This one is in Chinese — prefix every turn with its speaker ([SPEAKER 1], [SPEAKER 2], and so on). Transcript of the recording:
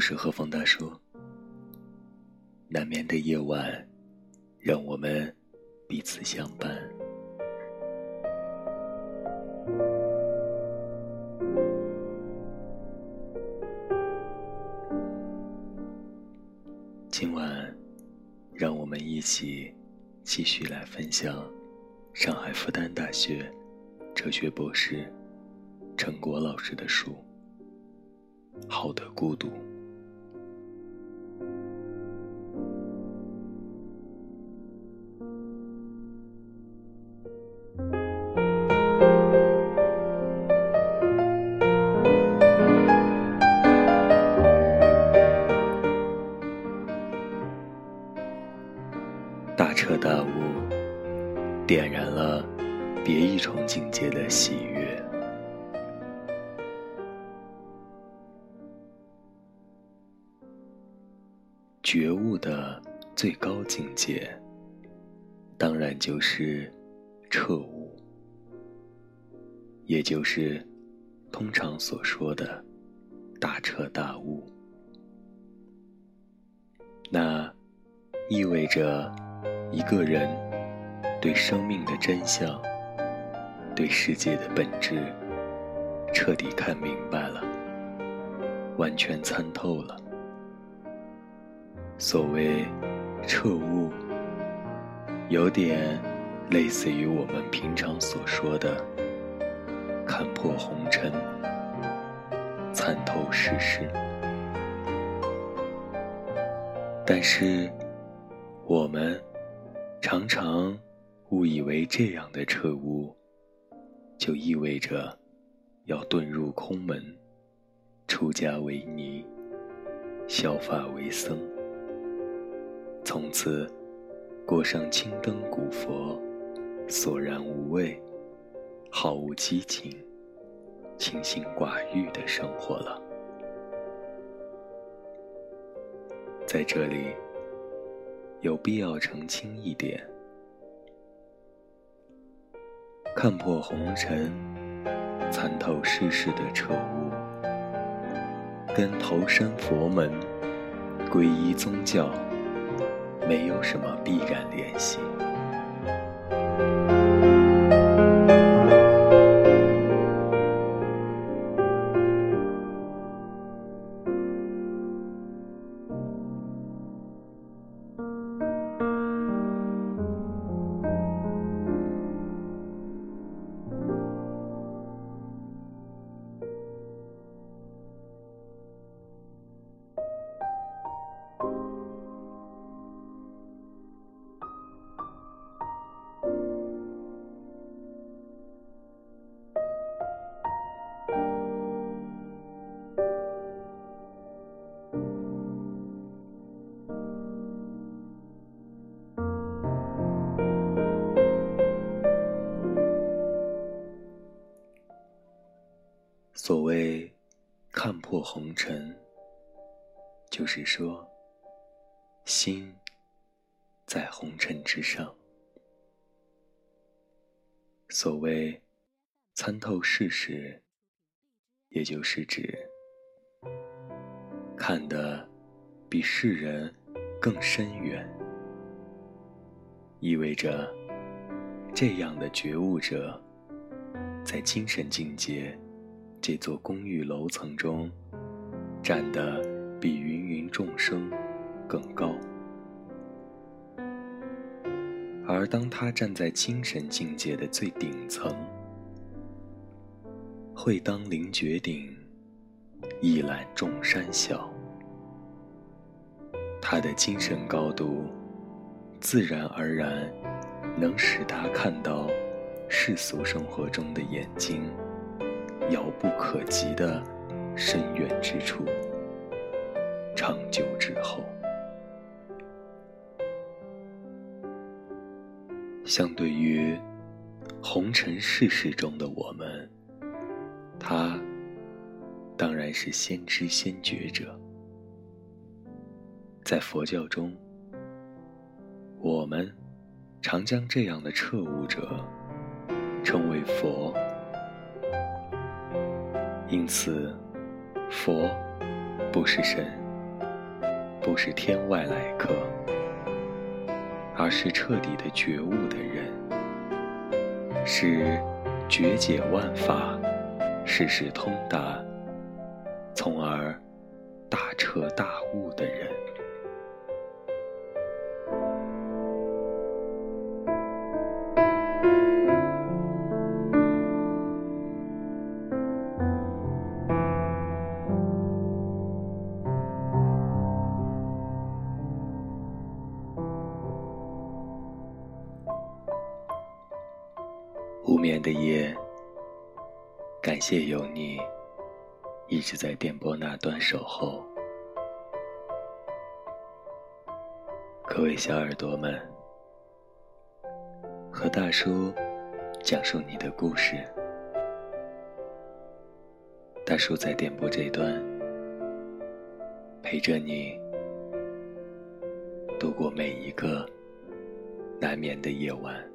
[SPEAKER 1] 我是何方大叔。难眠的夜晚，让我们彼此相伴。今晚，让我们一起继续来分享上海复旦大学哲学博士陈果老师的书《好的孤独》。大悟，点燃了别一重境界的喜悦。觉悟的最高境界，当然就是彻悟，也就是通常所说的大彻大悟。那意味着。一个人对生命的真相、对世界的本质彻底看明白了，完全参透了。所谓彻悟，有点类似于我们平常所说的看破红尘、参透世事，但是我们。常常误以为这样的彻悟，就意味着要遁入空门，出家为尼，削发为僧，从此过上青灯古佛、索然无味、毫无激情、清心寡欲的生活了。在这里。有必要澄清一点：看破红尘、参透世事的彻悟，跟投身佛门、皈依宗教没有什么必然联系。所谓看破红尘，就是说，心在红尘之上；所谓参透世事，也就是指看得比世人更深远，意味着这样的觉悟者，在精神境界。这座公寓楼层中，站得比芸芸众生更高。而当他站在精神境界的最顶层，会当凌绝顶，一览众山小。他的精神高度，自然而然能使他看到世俗生活中的眼睛。遥不可及的深远之处，长久之后，相对于红尘世事中的我们，他当然是先知先觉者。在佛教中，我们常将这样的彻悟者称为佛。因此，佛不是神，不是天外来客，而是彻底的觉悟的人，是觉解万法、世事通达，从而大彻大悟的人。眠的夜，感谢有你一直在电波那端守候。各位小耳朵们，和大叔讲述你的故事。大叔在电波这端陪着你度过每一个难眠的夜晚。